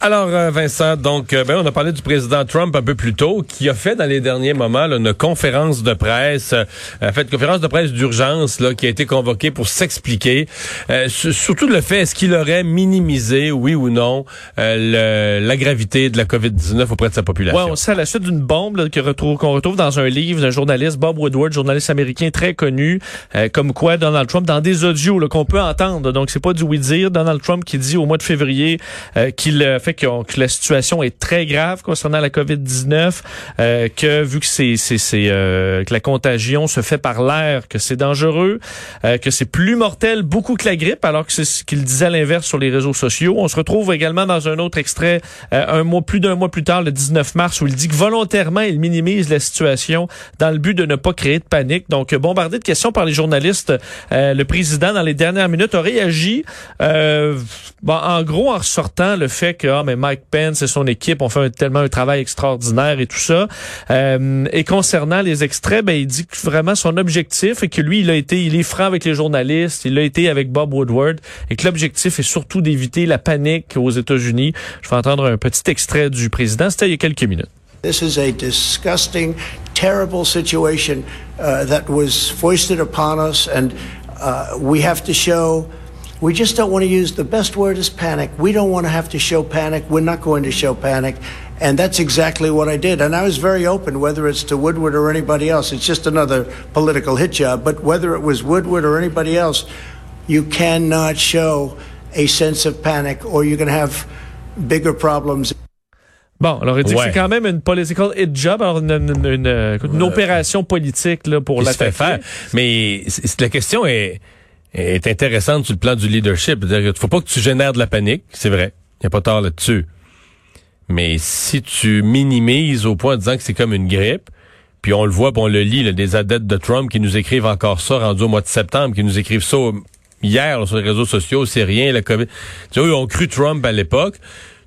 Alors, euh, Vincent, donc, euh, ben, on a parlé du président Trump un peu plus tôt, qui a fait dans les derniers moments là, une conférence de presse, euh, fait une conférence de presse d'urgence là, qui a été convoquée pour s'expliquer, surtout le fait, est-ce qu'il aurait minimisé, oui ou non, la gravité de la COVID-19 auprès de sa population? Ouais, sait à la suite d'une bombe qu'on retrouve, qu'on retrouve dans un livre d'un journaliste, Bob Woodward, journaliste américain très connu, comme quoi Donald Trump, dans des audios qu'on peut entendre, donc c'est pas du oui-dire, Donald Trump qui dit au mois de février qu'il fait que, la situation est très grave concernant la COVID-19, euh, que vu que c'est euh, que la contagion se fait par l'air, que c'est dangereux, euh, que c'est plus mortel beaucoup que la grippe, alors que c'est ce qu'il disait à l'inverse sur les réseaux sociaux. On se retrouve également dans un autre extrait un mois plus d'un mois plus tard, le 19 mars, où il dit que volontairement il minimise la situation dans le but de ne pas créer de panique. Donc bombardé de questions par les journalistes, le président dans les dernières minutes a réagi, bon, en gros en ressortant le fait que mais Mike Pence et son équipe ont fait tellement un travail extraordinaire et tout ça. Euh, et concernant les extraits, ben, il dit que vraiment son objectif est que lui, il a été, il est franc avec les journalistes, il a été avec Bob Woodward et que l'objectif est surtout d'éviter la panique aux États-Unis. Je vais entendre un petit extrait du président. C'était il y a quelques minutes. This is a disgusting, terrible situation uh, that was foisted upon us, and uh, we have to show We just don't want to use the best word is panic. We don't want to have to show panic. We're not going to show panic. And that's exactly what I did. And I was very open, whether it's to Woodward or anybody else. It's just another political hit job. But whether it was Woodward or anybody else, you cannot show a sense of panic or you're going to have bigger problems. Bon, alors il dit ouais. que c'est quand même une political hit job, alors une, une, une, une opération politique là, pour la faire. Mais la question est est intéressante sur le plan du leadership. Il faut pas que tu génères de la panique, c'est vrai. Il n'y a pas tort là-dessus. Mais si tu minimises au point de disant que c'est comme une grippe, puis on le voit, puis on le lit, là, des adeptes de Trump qui nous écrivent encore ça, rendu au mois de septembre, qui nous écrivent ça hier sur les réseaux sociaux, c'est rien, la COVID. Tu vois, ils ont cru Trump à l'époque.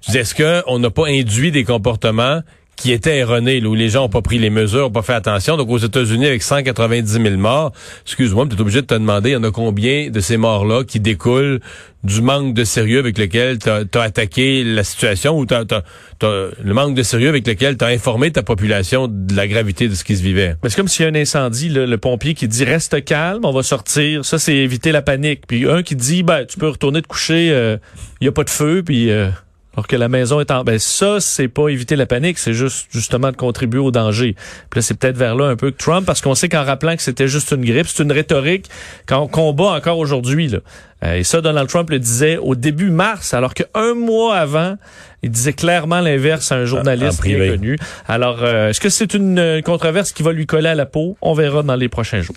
Tu dis, est-ce qu'on n'a pas induit des comportements qui était erroné, où les gens ont pas pris les mesures, ont pas fait attention. Donc aux États-Unis, avec 190 000 morts, excuse-moi, tu es obligé de te demander, il y en a combien de ces morts-là qui découlent du manque de sérieux avec lequel tu as, attaqué la situation ou le manque de sérieux avec lequel tu as informé ta population de la gravité de ce qui se vivait? Mais c'est comme s'il y a un incendie, le pompier qui dit reste calme, on va sortir. Ça, c'est éviter la panique. Puis un qui dit ben tu peux retourner te coucher, il euh, y a pas de feu, puis... Euh, alors que la maison est en... Ben ça, c'est pas éviter la panique, c'est juste justement de contribuer au danger. Puis là, c'est peut-être vers là un peu que Trump, parce qu'on sait qu'en rappelant que c'était juste une grippe, c'est une rhétorique qu'on combat encore aujourd'hui. Là. Euh, et ça, Donald Trump le disait au début mars, alors qu'un mois avant, il disait clairement l'inverse à un journaliste bien connu. Alors, euh, est-ce que c'est une controverse qui va lui coller à la peau? On verra dans les prochains jours.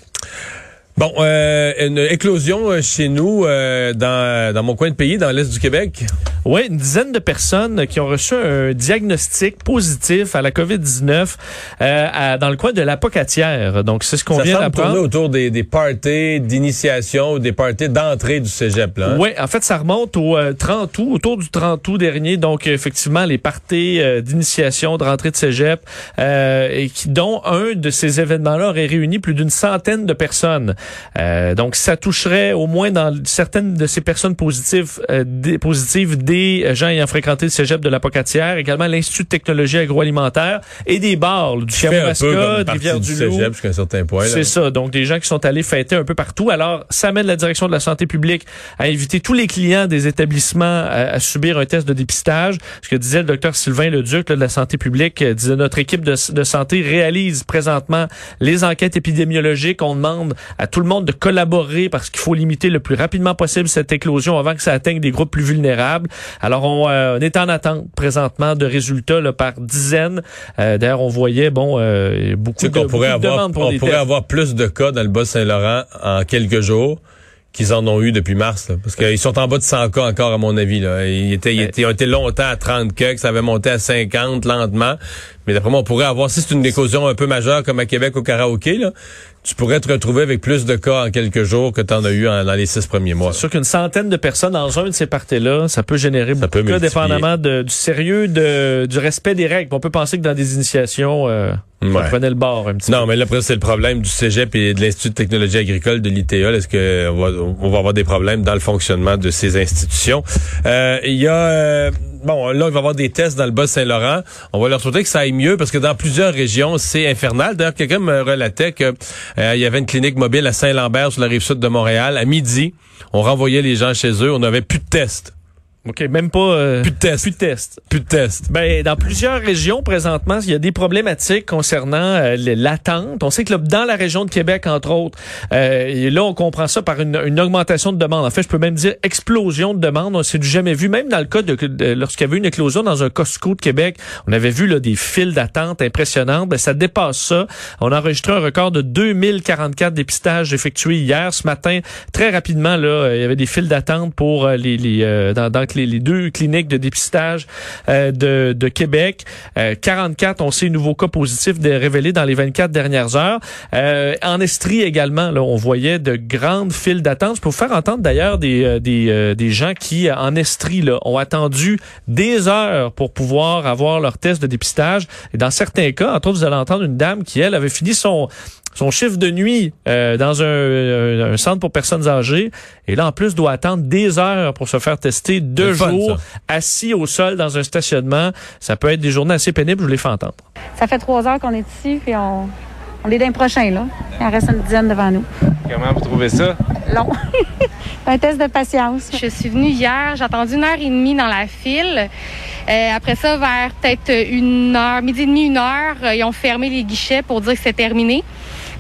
Bon, euh, une éclosion euh, chez nous euh, dans, dans mon coin de pays, dans l'est du Québec. Oui, une dizaine de personnes qui ont reçu un diagnostic positif à la COVID-19 euh, dans le coin de l'Apocatière. Donc, c'est ce qu'on vient d'apprendre. autour des, des parties d'initiation ou des parties d'entrée du cégep. Là, hein? Oui, en fait, ça remonte au 30 août, autour du 30 août dernier. Donc, effectivement, les parties d'initiation, de rentrée de cégep, et qui, dont un de ces événements-là aurait réuni plus d'une centaine de personnes. Euh, donc, ça toucherait au moins dans certaines de ces personnes positives, euh, des, positives des gens ayant fréquenté le cégep de la Pocatière, également l'Institut de technologie agroalimentaire et des bars du Kamouraska, Rivière-du-Loup. jusqu'à un certain point. C'est ça. Donc, des gens qui sont allés fêter un peu partout. Alors, ça amène la direction de la santé publique à inviter tous les clients des établissements à, subir un test de dépistage. Ce que disait le docteur Sylvain Leduc là, de la santé publique, euh, disait notre équipe de, de santé réalise présentement les enquêtes épidémiologiques. On demande à tout le monde de collaborer parce qu'il faut limiter le plus rapidement possible cette éclosion avant que ça atteigne des groupes plus vulnérables. Alors, on, euh, est en attente présentement de résultats là, par dizaines. Euh, d'ailleurs, on voyait bon euh, beaucoup, de, pourrait avoir, pour On pourrait avoir plus de cas dans le Bas-Saint-Laurent en quelques jours qu'ils en ont eu depuis mars. parce qu'ils sont en bas de 100 cas encore, à mon avis. Là. Ils, étaient, ils, ont été longtemps à 30 cas, ça avait monté à 50 lentement. Mais d'après moi, on pourrait avoir, si c'est une éclosion un peu majeure comme à Québec au karaoké, là, tu pourrais te retrouver avec plus de cas en quelques jours que tu en as eu dans les six premiers mois. C'est sûr qu'une centaine de personnes dans un de ces parties-là, ça peut générer beaucoup de cas, dépendamment de, du sérieux, de, du respect des règles. On peut penser que dans des initiations, euh, on prenait le bord un petit non, peu. mais là, après, c'est le problème du cégep et de l'Institut de technologie agricole de l'ITA. Est-ce qu'on va, on va avoir des problèmes dans le fonctionnement de ces institutions? Euh, il y a... Euh, bon, là, il va y avoir des tests dans le Bas-Saint-Laurent. On va leur souhaiter que ça aille mieux parce que dans plusieurs régions, c'est infernal. D'ailleurs, quelqu'un me relatait qu'il euh, y avait une clinique mobile à Saint-Lambert sur la rive sud de Montréal. À midi, on renvoyait les gens chez eux. On n'avait plus de tests. OK, même pas... Euh, plus de tests. Plus de tests. Plus de tests. Ben, dans plusieurs régions, présentement, il y a des problématiques concernant euh, l'attente. On sait que là, dans la région de Québec, entre autres, euh, et là, on comprend ça par une, une, augmentation de demande. En fait, je peux même dire explosion de demande. On s'est jamais vu, même dans le cas de, de lorsqu'il y avait une éclosion dans un Costco de Québec, on avait vu là, des files d'attente impressionnantes. Ben, ça dépasse ça. On a enregistré un record de 2044 dépistages effectués hier. Ce matin, très rapidement, là, il y avait des files d'attente pour euh, les, les dans, dans les, deux cliniques de dépistage euh, de, de, Québec. 44, euh, on sait, nouveaux cas positifs de révélés dans les 24 dernières heures. Euh, en Estrie également, là, on voyait de grandes files d'attente. Pour faire entendre d'ailleurs des, des, des gens qui, en Estrie, là, ont attendu des heures pour pouvoir avoir leur test de dépistage. Et dans certains cas, entre autres, vous allez entendre une dame qui, elle, avait fini son son chiffre de nuit euh, dans un, un, centre pour personnes âgées. Et là, en plus, doit attendre des heures pour se faire tester deux jours assis au sol dans un stationnement. Ça peut être des journées assez pénibles, je vous les fais entendre. Ça fait trois heures qu'on est ici, puis on, on est d'un prochain, là. Il en reste une dizaine devant nous. Comment vous trouvez ça? Long. un test de patience. Je suis venue hier, j'ai attendu une heure et demie dans la file. Euh, après ça, vers peut-être une heure, midi et demi, une heure, euh, ils ont fermé les guichets pour dire que c'est terminé.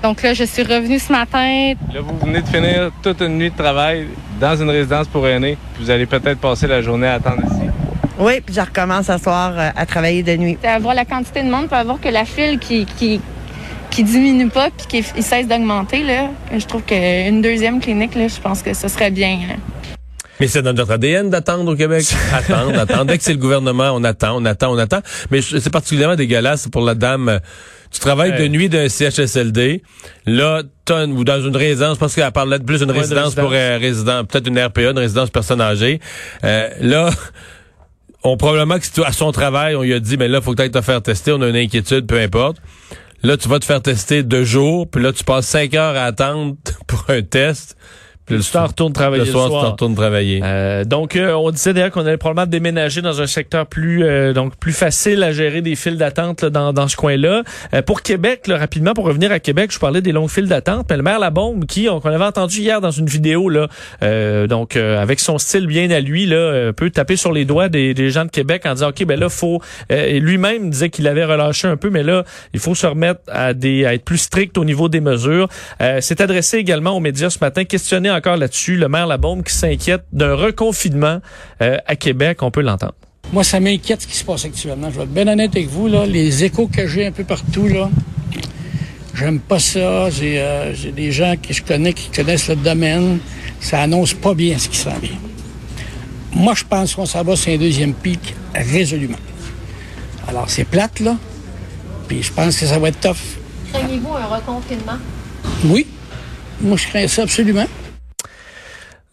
Donc là, je suis revenue ce matin. Là, vous venez de finir toute une nuit de travail dans une résidence pour aînés. Vous allez peut-être passer la journée à attendre ici. Oui, puis je recommence ce soir euh, à travailler de nuit. Voir la quantité de monde, pour avoir que la file qui, qui, qui diminue pas puis qui cesse d'augmenter, là, je trouve qu'une deuxième clinique, là, je pense que ce serait bien. Mais c'est dans notre ADN d'attendre au Québec. attendre, attendre. Dès que c'est le gouvernement, on attend, on attend, on attend. Mais c'est particulièrement dégueulasse pour la dame tu travailles de nuit d'un CHSLD. Là, tonne ou dans une résidence, parce qu'elle parle de plus d'une résidence, pour un résident, peut-être une RPA, une résidence personne âgée. Euh, là, on probablement que à son travail, on lui a dit, mais là, faut que tu te faire tester, on a une inquiétude, peu importe. Là, tu vas te faire tester deux jours, puis là, tu passes cinq heures à attendre pour un test. Puis le soir, retourne travailler. Le soir, tu retournes travailler. Euh, donc, euh, on disait d'ailleurs qu'on allait probablement déménager dans un secteur plus euh, donc plus facile à gérer des files d'attente dans, dans ce coin-là. Euh, pour Québec, là, rapidement, pour revenir à Québec, je parlais des longues files d'attente. Mais le maire Labombe, qui on, avait entendu hier dans une vidéo, là, donc avec son style bien à lui, là, peut taper sur les doigts des, des gens de Québec en disant, ok, ben là, faut. lui-même disait qu'il avait relâché un peu, mais là, il faut se remettre à des à être plus strict au niveau des mesures. C'est adressé également aux médias ce matin, questionné encore là-dessus. Le maire Labombe qui s'inquiète d'un reconfinement euh, à Québec. On peut l'entendre. Moi, ça m'inquiète ce qui se passe actuellement. Je vais être bien honnête avec vous. Là. Les échos que j'ai un peu partout, là, j'aime pas ça. J'ai, euh, des gens que je connais qui connaissent le domaine. Ça annonce pas bien ce qui s'en vient. Moi, je pense qu'on s'en va sur un deuxième pic résolument. Alors, c'est plate, là. Puis je pense que ça va être tough. Craignez-vous un reconfinement? Oui. Moi, je crains ça absolument.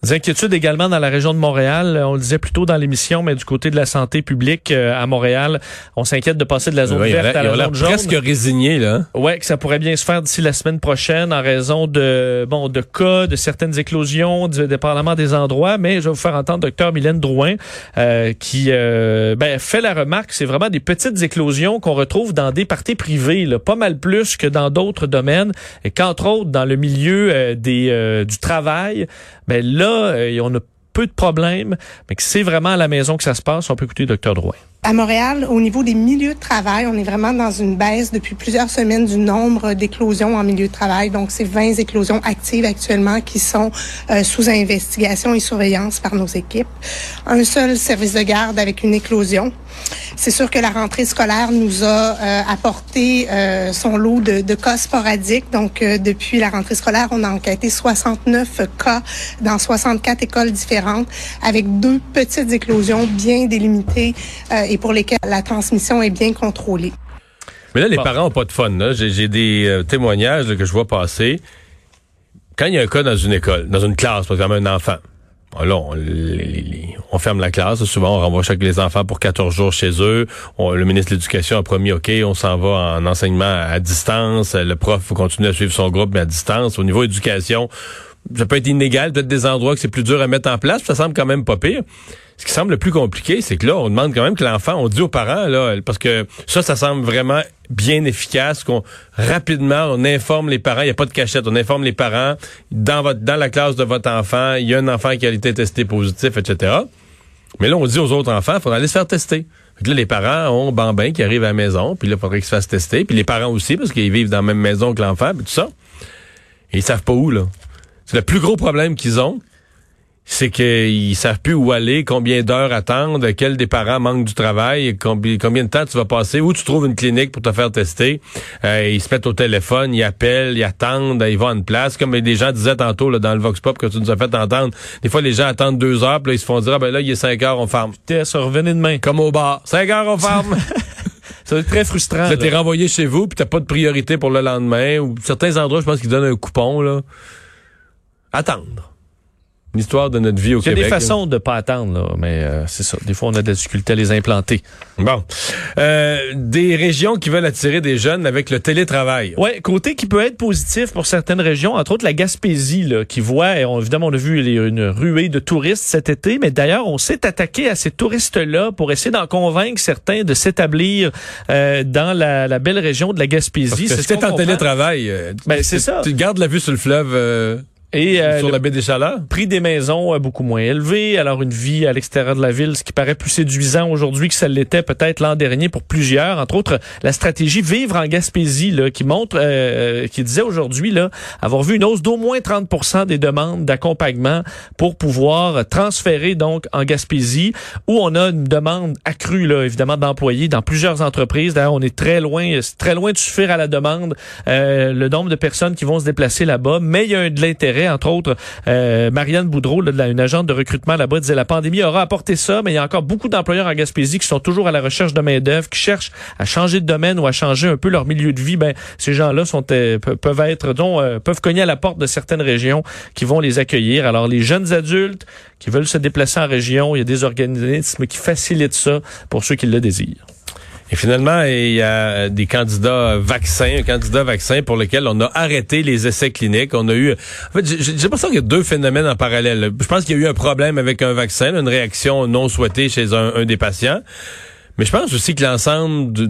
Des inquiétudes également dans la région de Montréal. On le disait plus tôt dans l'émission, mais du côté de la santé publique euh, à Montréal, on s'inquiète de passer de la zone verte à la zone jaune. presque résigné là. Ouais, que ça pourrait bien se faire d'ici la semaine prochaine en raison de bon de cas, de certaines éclosions, dépendamment des endroits. Mais je vais vous faire entendre docteur Mylène Drouin euh, qui euh, ben, fait la remarque, c'est vraiment des petites éclosions qu'on retrouve dans des parties privées, là, pas mal plus que dans d'autres domaines, et qu'entre autres dans le milieu des du travail, ben là euh, on a peu de problèmes, mais c'est vraiment à la maison que ça se passe. On peut écouter docteur Drouin. À Montréal, au niveau des milieux de travail, on est vraiment dans une baisse depuis plusieurs semaines du nombre d'éclosions en milieu de travail. Donc, c'est 20 éclosions actives actuellement qui sont euh, sous investigation et surveillance par nos équipes. Un seul service de garde avec une éclosion. C'est sûr que la rentrée scolaire nous a euh, apporté euh, son lot de, de, cas sporadiques. Donc, depuis la rentrée scolaire, on a enquêté 69 cas dans 64 écoles différentes avec deux petites éclosions bien délimitées et pour lesquels la transmission est bien contrôlée. Mais là, les parents ont pas de fun. J'ai des euh, témoignages que je vois passer. Quand il y a un cas dans une école, dans une classe, par exemple un enfant, là, on, ferme la classe. Souvent, on renvoie chaque les enfants pour 14 jours chez eux. le ministre de l'Éducation a promis, OK, on s'en va en enseignement à distance. Le prof continue à suivre son groupe, mais à distance. Au niveau éducation, ça peut être inégal. Peut-être des endroits que c'est plus dur à mettre en place. Ça semble quand même pas pire Ce qui semble le plus compliqué, c'est que là, on demande quand même que l'enfant, on dit aux parents, là, parce que ça, ça semble vraiment bien efficace, qu'on rapidement, on informe les parents, il n'y a pas de cachette, on informe les parents, dans votre dans la classe de votre enfant, il y a un enfant qui a été testé positif, etc. Mais là, on dit aux autres enfants, il faudra aller se faire tester. Là, les parents ont Bambin qui arrive à la maison, puis là, il faudrait qu'ils se fassent tester, puis les parents aussi, parce qu'ils vivent dans la même maison que l'enfant, puis tout ça. Et ils savent pas où, là. C'est le plus gros problème qu'ils ont, c'est qu'ils savent plus où aller, combien d'heures attendre, quel des parents manque du travail, combien, combien de temps tu vas passer, où tu trouves une clinique pour te faire tester. Euh, ils se mettent au téléphone, ils appellent, ils attendent, ils vont à une place. Comme des gens disaient tantôt là, dans le Vox Pop que tu nous as fait entendre, des fois les gens attendent deux heures, puis là, ils se font dire, ah, ben là, il est cinq heures, on ferme. Ça revenez demain. Comme au bar. Cinq heures, on ferme. Ça va être très frustrant. Là, t'es renvoyé chez vous, puis t'as pas de priorité pour le lendemain. Ou certains endroits, je pense qu'ils donnent un coupon, là. Attendre. L'histoire de notre vie au Il y a Québec. des façons de pas attendre, là, mais euh, c'est ça. Des fois, on a des difficultés à les implanter. Bon. Euh, des régions qui veulent attirer des jeunes avec le télétravail. Ouais, côté qui peut être positif pour certaines régions, entre autres la Gaspésie, là, qui voit, et on- évidemment, on a vu les- une ruée de touristes cet été, mais d'ailleurs, on s'est attaqué à ces touristes-là pour essayer d'en convaincre certains de s'établir euh, dans la, la belle région de la Gaspésie. Parce que C'est ce en télétravail, euh, Ben, c'est ça. Tu gardes la vue sur le fleuve euh, Et euh, sur le la baie des Chaleurs? prix des maisons est beaucoup moins élevé, alors une vie à l'extérieur de la ville, ce qui paraît plus séduisant aujourd'hui que ça l'était peut-être l'an dernier pour plusieurs, entre autres la stratégie Vivre en Gaspésie, là, qui montre, euh, qui disait aujourd'hui là, avoir vu une hausse d'au moins 30% des demandes d'accompagnement pour pouvoir transférer donc en Gaspésie, où on a une demande accrue là, évidemment d'employés dans plusieurs entreprises. D'ailleurs, on est très loin, c'est très loin de suffire à la demande euh, le nombre de personnes qui vont se déplacer là-bas, mais il y a de l'intérêt, entre autres. euh, Marianne Boudreau, la- une agente de recrutement là-bas, disait la pandémie aura apporté ça, mais il y a encore beaucoup d'employeurs en Gaspésie qui sont toujours à la recherche de main d'œuvre, qui cherchent à changer de domaine ou à changer un peu leur milieu de vie. Ben, ces gens-là euh, pe- peuvent être, dont, euh, peuvent cogner à la porte de certaines régions qui vont les accueillir. Alors, les jeunes adultes qui veulent se déplacer en région, il y a des organismes qui facilitent ça pour ceux qui le désirent. Et finalement, il y a des candidats vaccins, un candidat vaccin pour lequel on a arrêté les essais cliniques. On a eu, en fait, j'ai l'impression qu'il y a deux phénomènes en parallèle. Je pense qu'il y a eu un problème avec un vaccin, une réaction non souhaitée chez un, des patients. Mais je pense aussi que l'ensemble de-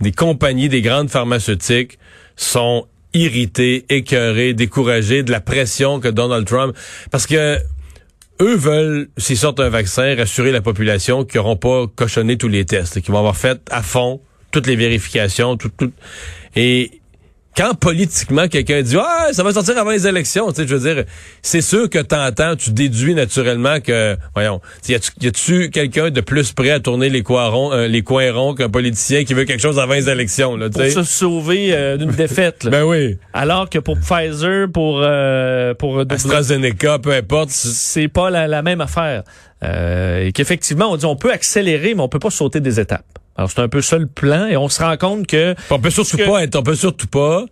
des compagnies, des grandes pharmaceutiques sont irrités, écœurés, découragés de la pression que Donald Trump, parce que eux veulent, s'ils sortent un vaccin, rassurer la population qu'ils n'auront pas cochonné tous les tests, qu'ils vont avoir fait à fond toutes les vérifications, tout, tout. Et quand politiquement quelqu'un dit ah ça va sortir avant les élections, tu sais, je veux dire, c'est sûr que t'entends, tu déduis naturellement que, voyons, y a-tu y a-tu quelqu'un de plus prêt à tourner les coins ronds, euh, les coins ronds qu'un politicien qui veut quelque chose avant les élections, là, tu Pour se sauver euh, d'une défaite. là. Ben oui. Alors que pour Pfizer, pour euh, pour AstraZeneca, peu importe. c'est pas la, la même affaire. Euh, et qu'effectivement, on dit on peut accélérer, mais on peut pas sauter des étapes. Alors c'est un peu ça le plan, et on se rend compte que On peut surtout que- pas être, on peut surtout pas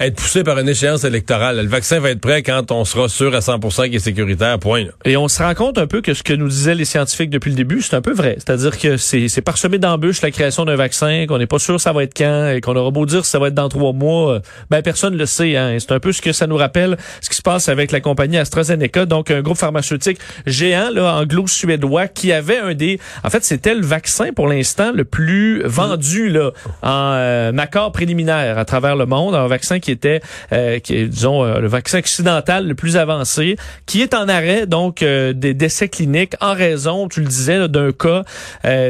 être poussé par une échéance électorale. Le vaccin va être prêt quand on sera sûr à 100% qu'il est sécuritaire, point. Et on se rend compte un peu que ce que nous disaient les scientifiques depuis le début, c'est un peu vrai. C'est-à-dire que c'est parsemé d'embûches la création d'un vaccin, qu'on n'est pas sûr ça va être quand, et qu'on aura beau dire ça va être dans trois mois, ben personne le sait. Hein. C'est un peu ce que ça nous rappelle, ce qui se passe avec la compagnie AstraZeneca, donc un groupe pharmaceutique géant là, anglo-suédois qui avait un des... En fait, c'était le vaccin pour l'instant le plus vendu là, en euh, accord préliminaire à travers le monde, un vaccin qui était, euh, qui disons, euh, le vaccin occidental le plus avancé, qui est en arrêt donc euh, des décès cliniques en raison, tu le disais, d'un cas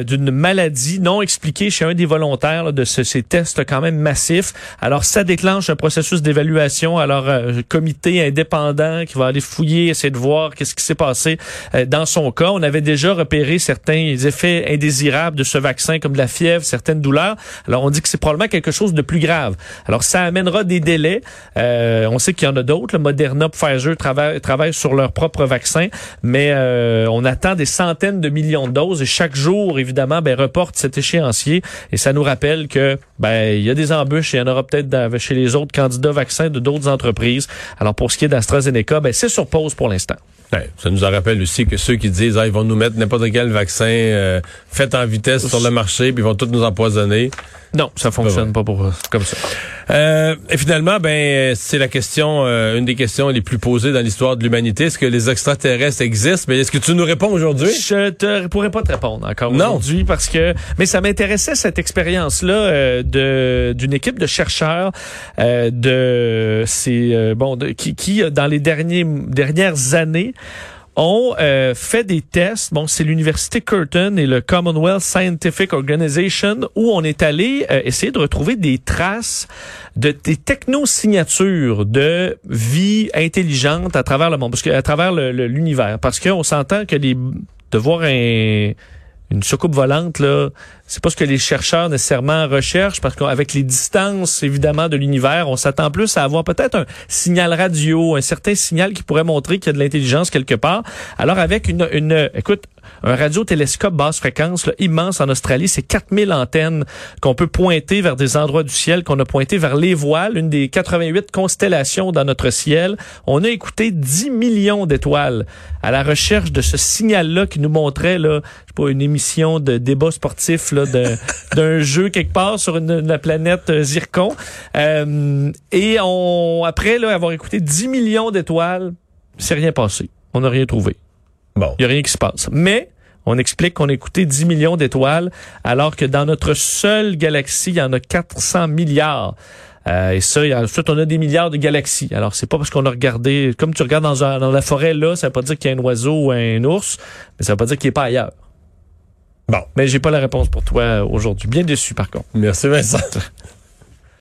d'une maladie non expliquée chez un des volontaires de ce- ces tests quand même massifs. Alors ça déclenche un processus d'évaluation. Alors comité indépendant qui va aller fouiller, essayer de voir qu'est-ce qui s'est passé dans son cas. On avait déjà repéré certains effets indésirables de ce vaccin comme de la fièvre, certaines douleurs. Alors on dit que c'est probablement quelque chose de plus grave. Alors ça amènera des Euh, on sait qu'il y en a d'autres. Le Moderna, Pfizer travaillent, travaillent sur leur propre vaccin, mais euh, on attend des centaines de millions de doses et chaque jour, évidemment, ben, reporte cet échéancier et ça nous rappelle que ben il y a des embûches et il y en aura peut-être chez les autres candidats vaccins de d'autres entreprises. Alors pour ce qui est d'AstraZeneca, ben c'est sur pause pour l'instant. Ouais, ça nous en rappelle aussi que ceux qui disent ah, ils vont nous mettre n'importe quel vaccin euh, fait en vitesse sur le marché puis ils vont tous nous empoisonner. Non, ça fonctionne pas pour comme ça. Euh, et finalement, ben, c'est la question, euh, une des questions les plus posées dans l'histoire de l'humanité. Est-ce que les extraterrestres existent? Mais est-ce que tu nous réponds aujourd'hui? Je te pourrais pas te répondre encore aujourd'hui parce que, mais ça m'intéressait cette expérience-là euh, de d'une équipe de chercheurs euh, de c'est euh, bon de, qui, qui euh, dans les derniers dernières années ont euh, fait des tests. Bon, c'est l'université Curtin et le Commonwealth Scientific Organization où on est allé euh, essayer de retrouver des traces de des technosignatures de vie intelligente à travers le monde, parce que à travers l'univers, parce qu'on s'entend que les de voir un une soucoupe volante là, c'est pas ce que les chercheurs nécessairement recherchent parce qu'avec les distances évidemment de l'univers, on s'attend plus à avoir peut-être un signal radio, un certain signal qui pourrait montrer qu'il y a de l'intelligence quelque part. Alors avec une une écoute un radiotélescope basse fréquence là, immense en Australie, c'est 4000 antennes qu'on peut pointer vers des endroits du ciel, qu'on a pointé vers les voiles, une des 88 constellations dans notre ciel. On a écouté 10 millions d'étoiles à la recherche de ce signal-là qui nous montrait là, je sais pas, une émission de débat sportif là, d'un jeu quelque part sur une, la planète euh, Zircon. Euh, et on après là, avoir écouté 10 millions d'étoiles, c'est rien passé. On n'a rien trouvé. Bon. Il n'y a rien qui se passe. Mais on explique qu'on a écouté 10 millions d'étoiles, alors que dans notre seule galaxie, il y en a 400 milliards. Euh, et ça, ensuite, on a des milliards de galaxies. Alors, c'est pas parce qu'on a regardé, comme tu regardes dans, un- dans la forêt là, ça veut pas dire qu'il y a un oiseau ou un ours, mais ça veut pas dire qu'il est pas ailleurs. Bon. Mais j'ai pas la réponse pour toi aujourd'hui. Bien déçu, par contre. Merci Vincent.